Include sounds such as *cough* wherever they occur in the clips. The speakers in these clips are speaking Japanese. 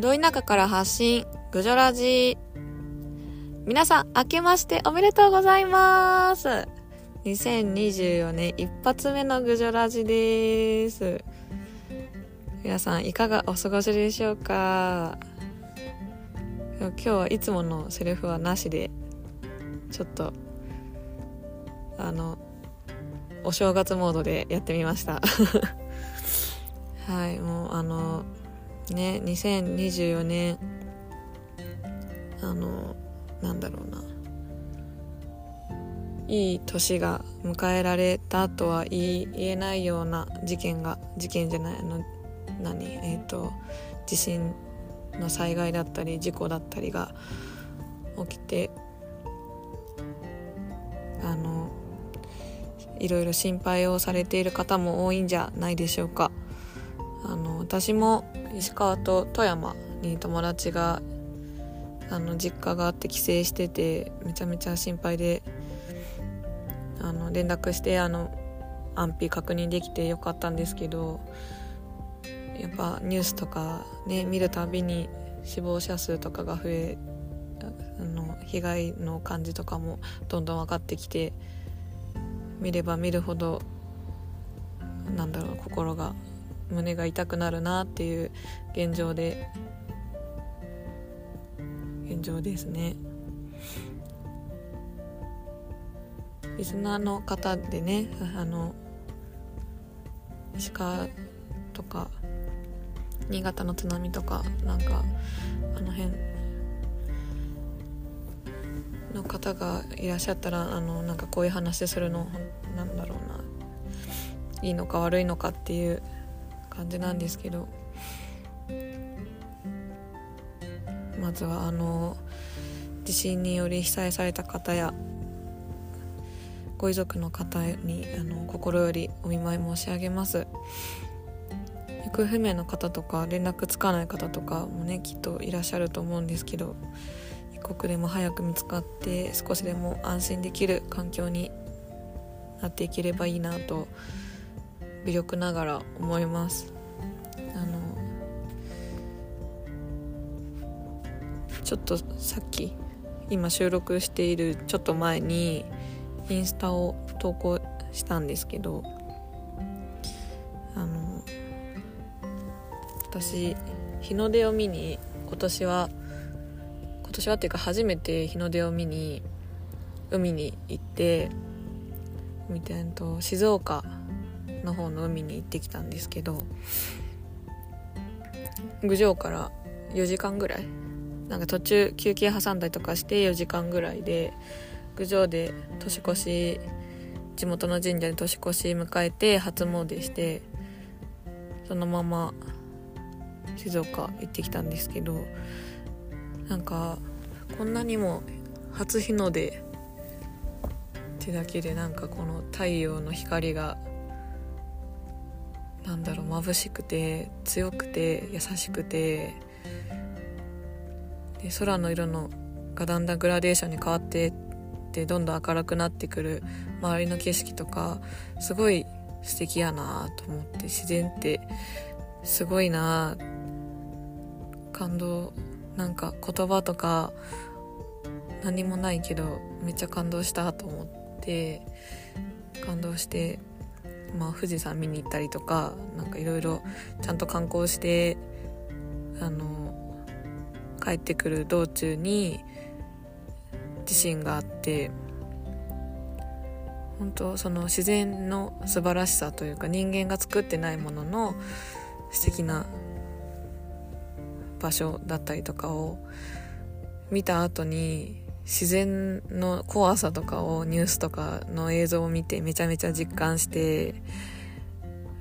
ど田舎から発信、ぐじょラジ皆さん、明けましておめでとうございます2024年一発目のぐじょラジです。皆さん、いかがお過ごしでしょうか？今日はいつものセリフはなしで、ちょっと、あの、お正月モードでやってみました。*laughs* はい、もうあの、ね2024年あのなんだろうないい年が迎えられたとは言えないような事件が事件じゃないあの何えっ、ー、と地震の災害だったり事故だったりが起きてあのいろいろ心配をされている方も多いんじゃないでしょうか。あの私も石川と富山に友達があの実家があって帰省しててめちゃめちゃ心配であの連絡してあの安否確認できてよかったんですけどやっぱニュースとかね見るたびに死亡者数とかが増えあの被害の感じとかもどんどん分かってきて見れば見るほどなんだろう心が胸が痛くなるなっていう現状で現状ですね。リスナーの方でねあの石川とか新潟の津波とかなんかあの辺の方がいらっしゃったらあのなんかこういう話するのなんだろうな。いいのか悪いのかっていう感じなんですけど。まずはあの地震により被災された方やご遺族の方にあの心よりお見舞い申し上げます。行方不明の方とか連絡つかない方とかもねきっといらっしゃると思うんですけど一刻でも早く見つかって少しでも安心できる環境になっていければいいなと微力ながら思います。あのちょっとさっき今収録しているちょっと前にインスタを投稿したんですけどあの私日の出を見に今年は今年はっていうか初めて日の出を見に海に行ってみたいと静岡の方の海に行ってきたんですけど郡上から4時間ぐらいなんか途中休憩挟んだりとかして4時間ぐらいで郡上で年越し地元の神社で年越し迎えて初詣してそのまま静岡行ってきたんですけどなんかこんなにも初日の出ってだけでなんかこの太陽の光がなんだろう眩しくて強くて優しくてで空の色のがだんだんグラデーションに変わってってどんどん明るくなってくる周りの景色とかすごい素敵やなと思って自然ってすごいな。感動なんか言葉とか何もないけどめっちゃ感動したと思って感動してまあ、富士山見に行ったりとかなんかいろいろちゃんと観光してあの帰ってくる道中に地震があって本当その自然の素晴らしさというか人間が作ってないものの素敵な場所だったりとかを見た後に自然の怖さとかをニュースとかの映像を見てめちゃめちゃ実感して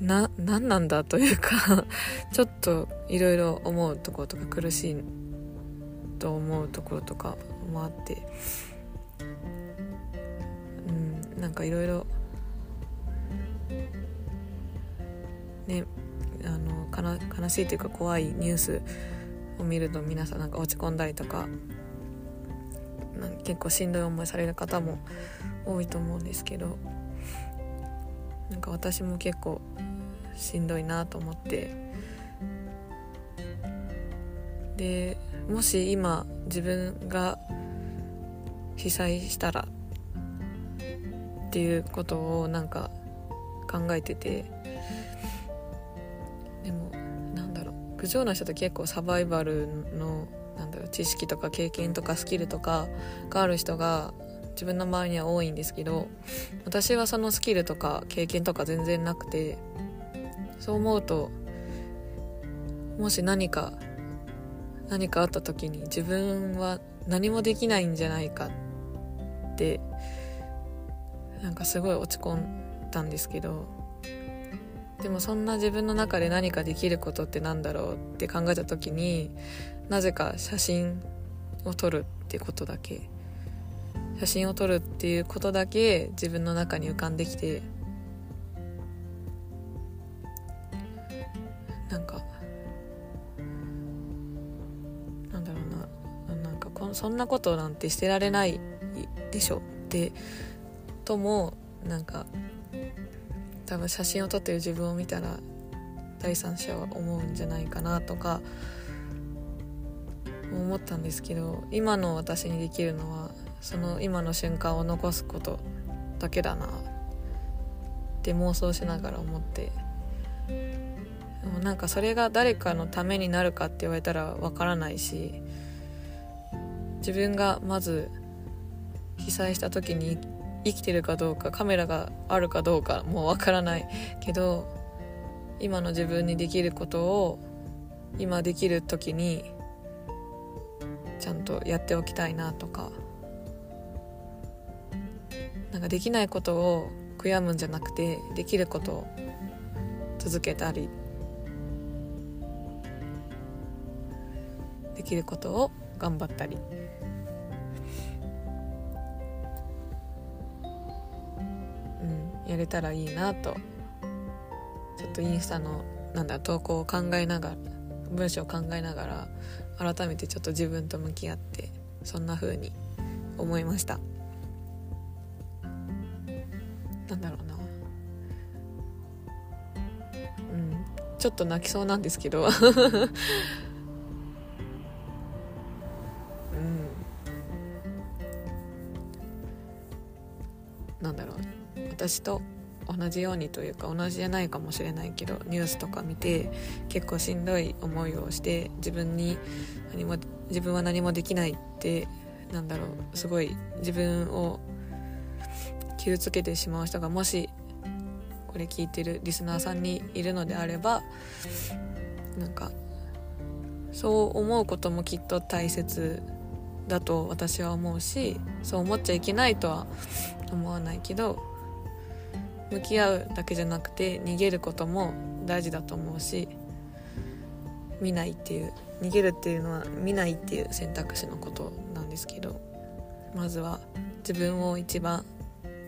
な何なんだというか *laughs* ちょっといろいろ思うところとか苦しいと思うところとかもあってうんなんかいろいろねあの悲しいというか怖いニュースを見ると皆さんなんか落ち込んだりとか結構しんどい思いされる方も多いと思うんですけどなんか私も結構しんどいなと思って。でもし今自分が被災したらっていうことをなんか考えててでもなんだろう郡上の人って結構サバイバルのだろう知識とか経験とかスキルとかがある人が自分の周りには多いんですけど私はそのスキルとか経験とか全然なくてそう思うともし何か何かあった時に自分は何もできないんじゃないかってなんかすごい落ち込んだんですけどでもそんな自分の中で何かできることってなんだろうって考えた時になぜか写真を撮るってことだけ。写真を撮るっていうことだけ自分の中に浮かんできてなんかなんだろうな。なんかこそんなことなんてしてられないでしょ。ってともなんか多分写真を撮ってる自分を見たら第三者は思うんじゃないかなとか思ったんですけど今の私にできるのはその今の瞬間を残すことだけだなって妄想しながら思ってでもなんかそれが誰かのためになるかって言われたらわからないし自分がまず被災した時に生きてるかどうかカメラがあるかどうかもうわからないけど今の自分にできることを今できる時にちゃんとやっておきたいなとか。なんかできないことを悔やむんじゃなくてできることを続けたり。できることを頑張ったり。やれたらいいなと。ちょっとインスタのなんだ投稿を考えながら文章を考えながら改めてちょっと自分と向き合ってそんな風に思いました。なんだろうな。うん。ちょっと泣きそうなんですけど。私と同じようにというか同じじゃないかもしれないけどニュースとか見て結構しんどい思いをして自分に何も自分は何もできないってなんだろうすごい自分を傷つけてしまう人がもしこれ聞いてるリスナーさんにいるのであればなんかそう思うこともきっと大切だと私は思うしそう思っちゃいけないとは思わないけど向き合うだけじゃなくて逃げることも大事だと思うし見ないっていう逃げるっていうのは見ないっていう選択肢のことなんですけどまずは自分を一番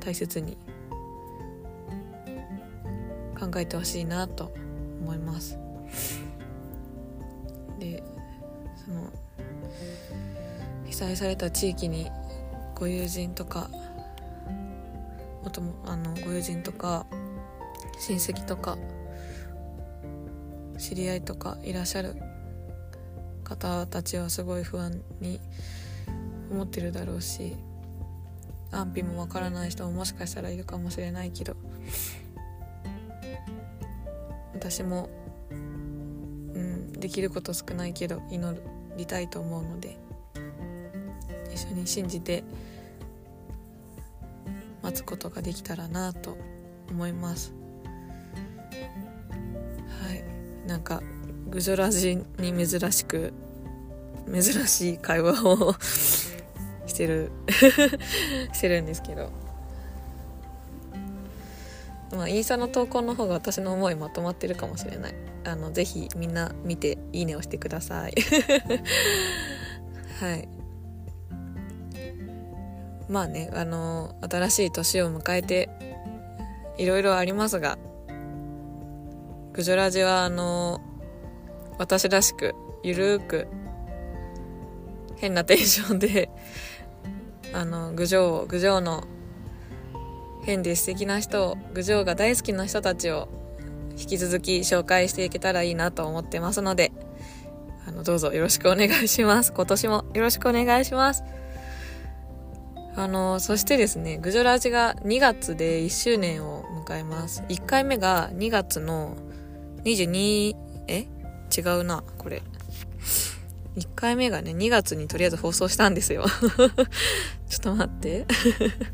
大切に考えてほしいなと思います。でその被災された地域にご友人とかおともあのご友人とか親戚とか知り合いとかいらっしゃる方たちはすごい不安に思ってるだろうし安否もわからない人ももしかしたらいるかもしれないけど私も、うん、できること少ないけど祈りたいと思うので一緒に信じて待つことができたらなと思います。はい。なんかグジョラジに珍しく珍しい会話をしてる *laughs* してるんですけど。まあインスタの投稿の方が私の思いまとまってるかもしれない。あのぜひみんな見ていいねをしてください。*laughs* はい。まあねあの新しい年を迎えていろいろありますがグジョラジはあの私らしくゆるーく変なテンションで *laughs* あの郡上郡上の変で素敵な人を郡上が大好きな人たちを引き続き紹介していけたらいいなと思ってますのであのどうぞよろしくお願いします。今年もよろしくお願いします。あのそしてですねグジョラジが2月で1周年を迎えます。1回目が2月の22え？違うなこれ。1回目がね2月にとりあえず放送したんですよ。*laughs* ちょっと待って。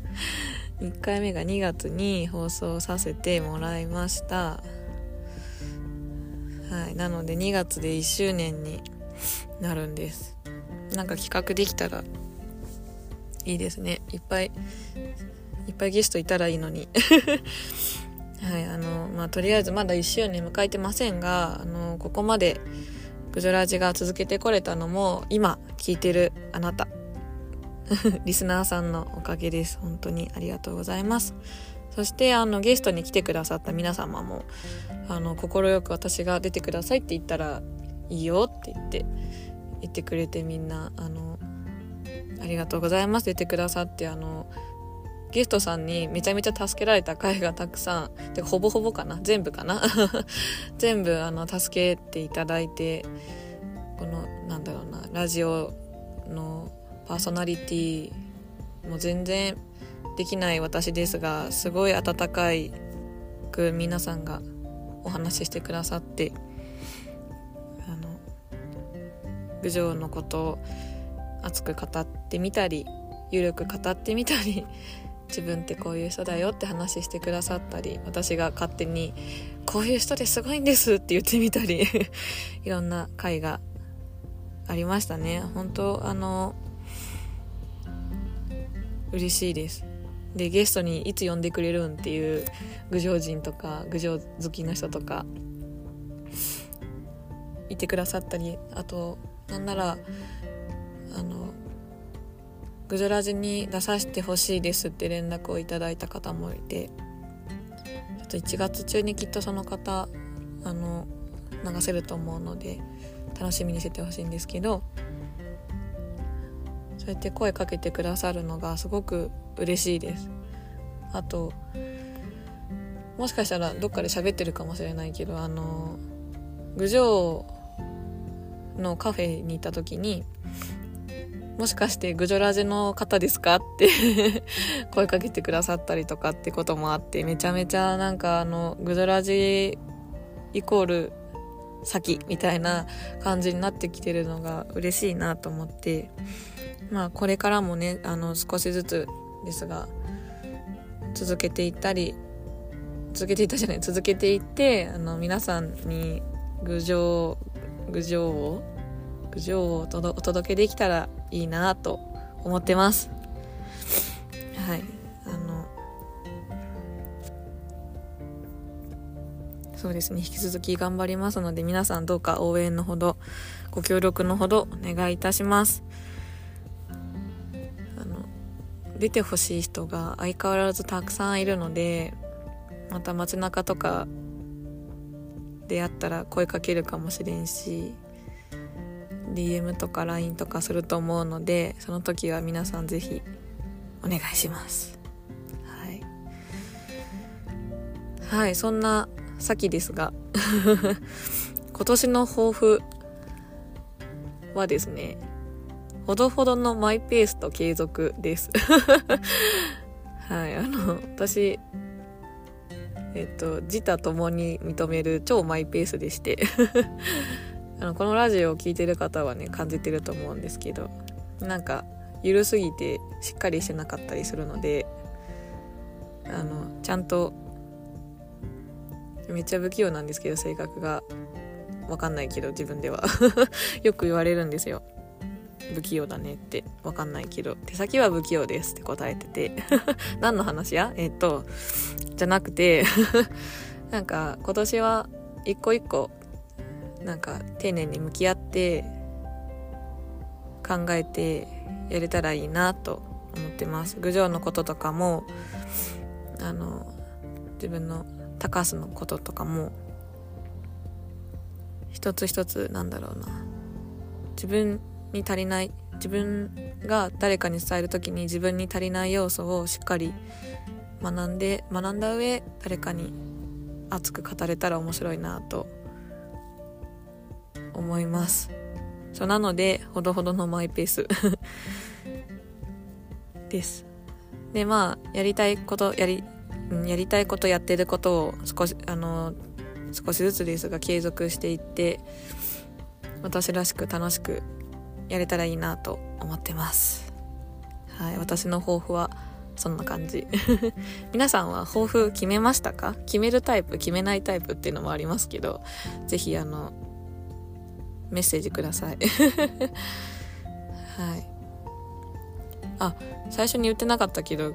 *laughs* 1回目が2月に放送させてもらいました。はいなので2月で1周年になるんです。なんか企画できたらいいですね。いっぱいいっぱいゲストいたらいいのに。*laughs* はいあのまあとりあえずまだ1周年迎えてませんがあのここまでグジョラジが続けてこれたのも今聞いてるあなた。*laughs* リスナーさんのおかげです。本当にありがとうございます。そしてあのゲストに来てくださった皆様も快く私が出てくださいって言ったらいいよって言って言ってくれてみんなあのありがとうございます。出てくださってあのゲストさんにめちゃめちゃ助けられた回がたくさん。てかほぼほぼかな。全部かな。*laughs* 全部あの助けていただいてこのなんだろうなラジオのパーソナリティも全然できない私ですがすごい温かいく皆さんがお話ししてくださってあの郡上のことを熱く語ってみたりゆるく語ってみたり *laughs* 自分ってこういう人だよって話してくださったり私が勝手にこういう人ですごいんですって言ってみたり *laughs* いろんな回がありましたね。本当あの嬉しいです。でゲストにいつ呼んでくれるんっていう郡上人とか郡上好きな人とかいてくださったりあとなんならあのグジョラジに出させてほしいですって連絡をいただいた方もいてちょっと1月中にきっとその方あの流せると思うので楽しみにしててほしいんですけどそうやって声かけてくださるのがすごく嬉しいです。あともしかしたらどっかで喋ってるかもしれないけどあの郡上のカフェに行った時にもしかしてグジョラジの方ですか？って *laughs* 声かけてくださったりとかってこともあってめちゃめちゃなんかあのグジョラジイコール先みたいな感じになってきてるのが嬉しいなと思ってまあこれからもねあの少しずつですが続けていったり続けていったじゃない続けていってあの皆さんに郡上郡上を郡上をお届けできたらいいなと思ってます。はい。あのそうですね。引き続き頑張りますので皆さんどうか応援のほどご協力のほどお願いいたします。あの出てほしい人が相変わらずたくさんいるのでまた街中とかであったら声かけるかもしれんし DM とか LINE とかすると思うのでその時は皆さん是非お願いします。はい。はいそんな先ですが *laughs* 今年の抱負はですねほどほどのマイペースと継続です。*laughs* はいあの私えっと自他ともに認める超マイペースでして。あのこのラジオを聴いてる方はね感じてると思うんですけどなんか緩すぎてしっかりしてなかったりするのであのちゃんとめっちゃ不器用なんですけど性格が。分かんないけど自分では。*laughs* よく言われるんですよ。不器用だねって。分かんないけど。手先は不器用ですって答えてて。*laughs* 何の話や？えっとじゃなくて。*laughs* なんか今年は一個一個なんか丁寧に向き合って考えてやれたらいいなと思ってます。郡上のこととかもあの自分の高須のこととかも一つ一つなんだろうな。自分に足りない自分が誰かに伝える時に自分に足りない要素をしっかり学んで学んだ上誰かに熱く語れたら面白いなと思います。そうなのでほどほどのマイペース *laughs* です。でまあやりたいことやりやりたいことやってることを少しあの少しずつですが継続していって私らしく楽しくやれたらいいなと思ってます。はい私の抱負はそんな感じ。*laughs* 皆さんは抱負決めましたか？決めるタイプ決めないタイプっていうのもありますけど是非あのメッセージください。はい。あ最初に言ってなかったけど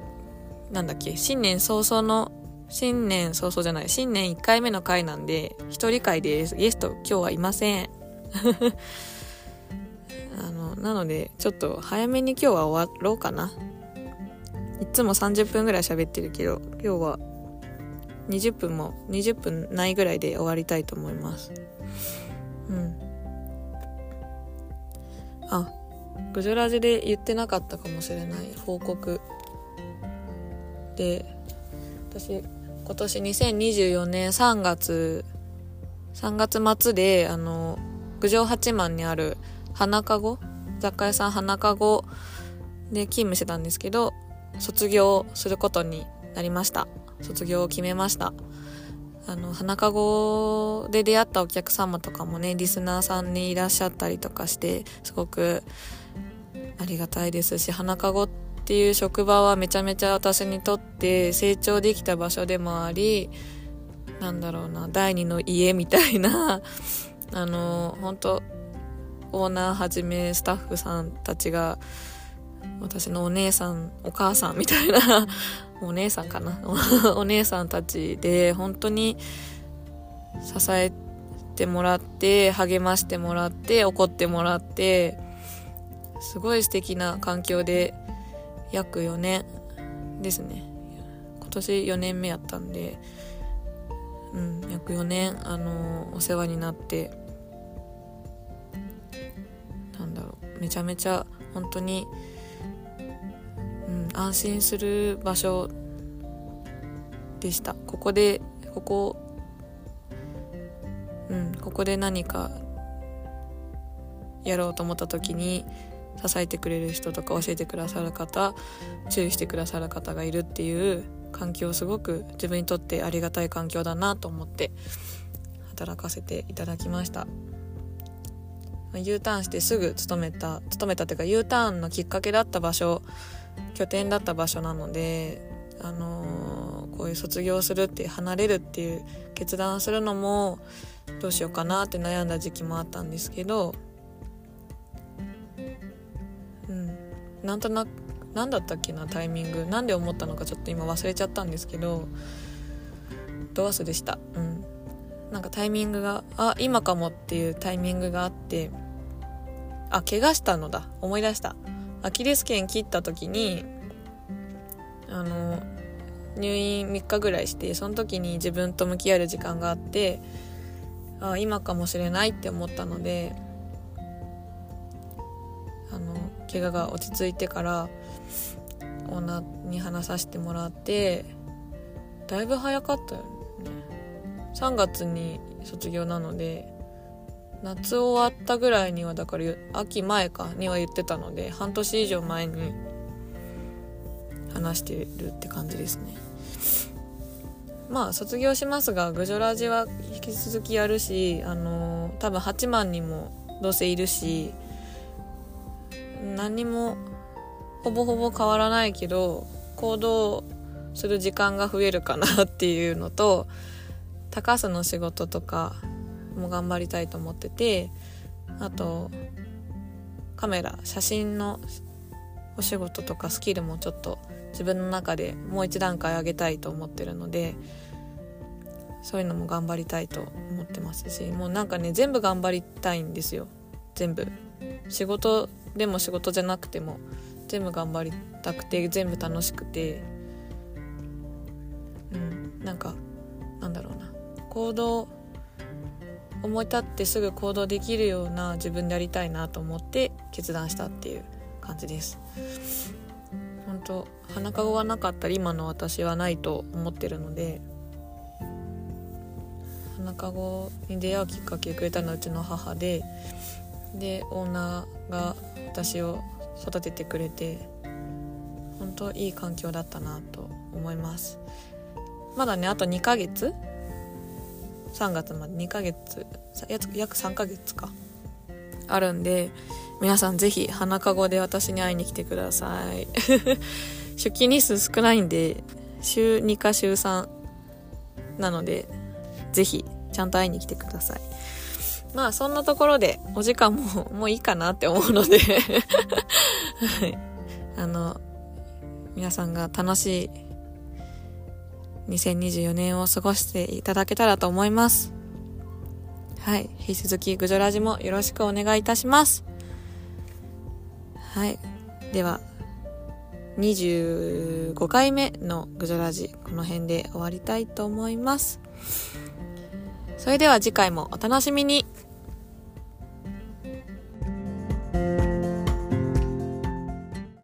なんだっけ？新年早々の新年早々じゃない。新年1回目の回なんで一人会ですゲスト今日はいません。*laughs* あのなのでちょっと早めに今日は終わろうかな。いつも30分ぐらい喋ってるけど今日は20分も20分ないぐらいで終わりたいと思います。うん。あグジョラジで言ってなかったかもしれない。報告。で私今年2024年3月3月末であの郡上八幡にある花かご雑貨屋さん花かごで勤務してたんですけど卒業することになりました。卒業を決めました。あの花かごで出会ったお客様とかもねリスナーさんにいらっしゃったりとかしてすごくありがたいですし花かごっていう職場はめちゃめちゃ私にとって成長できた場所でもありなんだろうな第二の家みたいな *laughs* あの本当オーナーはじめスタッフさんたちが私のお姉さんお母さんみたいなお姉さんかな。*laughs* お姉さんたちで本当に支えてもらって励ましてもらって怒ってもらってすごい素敵な環境で約4年ですね。今年4年目やったんでうん約4年あのお世話になって。なんだろう。めちゃめちゃ本当に、安心する場所でした。ここでここうんここで何かやろうと思った時に支えてくれる人とか教えてくださる方注意してくださる方がいるっていう環境すごく自分にとってありがたい環境だなと思って働かせていただきました。U ターンしてすぐ勤めた勤めたっていうか U ターンのきっかけだった場所拠点だった場所なのであのー、こういう卒業するって離れるっていう決断するのもどうしようかなって悩んだ時期もあったんですけどうん。なんとなく何だったっけなタイミング。何で思ったのかちょっと今忘れちゃったんですけどドアスでした？うん。なんかタイミングがあ今かもっていうタイミングがあってあ怪我したのだ。思い出した。アキレス腱切った時にあの入院3日ぐらいしてその時に自分と向き合える時間があってあ今かもしれないって思ったのであの怪我が落ち着いてからオーナーに話させてもらってだいぶ早かったよね。3月に卒業なので夏終わったぐらいにはだから秋前かには言ってたので半年以上前に話してるって感じですね。まあ卒業しますがグジョラジは引き続きやるしあのー、多分8万人もどうせいるし何にもほぼほぼ変わらないけど行動する時間が増えるかなっていうのと高須の仕事とかも頑張りたいと思っててあとカメラ写真のお仕事とかスキルもちょっと自分の中でもう一段階上げたいと思ってるのでそういうのも頑張りたいと思ってますしもうなんかね全部頑張りたいんですよ。全部。仕事でも仕事じゃなくても全部頑張りたくて全部楽しくて。うんなんかなんだろうな。行動思い立ってすぐ行動できるような自分でやりたいなと思って決断したっていう感じです。本当花かごがなかったら今の私はないと思ってるので花かごに出会うきっかけくれたのはうちの母ででオーナーが私を育ててくれて本当いい環境だったなと思います。まだねあと2ヶ月3月まで2ヶ月約3ヶ月か。あるんで皆さんぜひ花かごで私に会いに来てください。*laughs* 出勤日数少ないんで週2か週3なのでぜひちゃんと会いに来てください。まあそんなところでお時間も *laughs* もういいかなって思うので。*laughs* はい、あの皆さんが楽しい2024年を過ごしていただけたらと思います。はい。引き続き、グジョラジもよろしくお願いいたします。はい。では、25回目のグジョラジ、この辺で終わりたいと思います。それでは次回もお楽しみに。